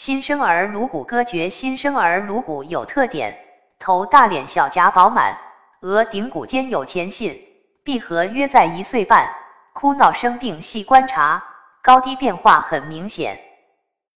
新生儿颅骨割绝，新生儿颅骨有特点：头大、脸小、颊饱满、额顶骨间有前隙，闭合约在一岁半。哭闹生病细观察，高低变化很明显。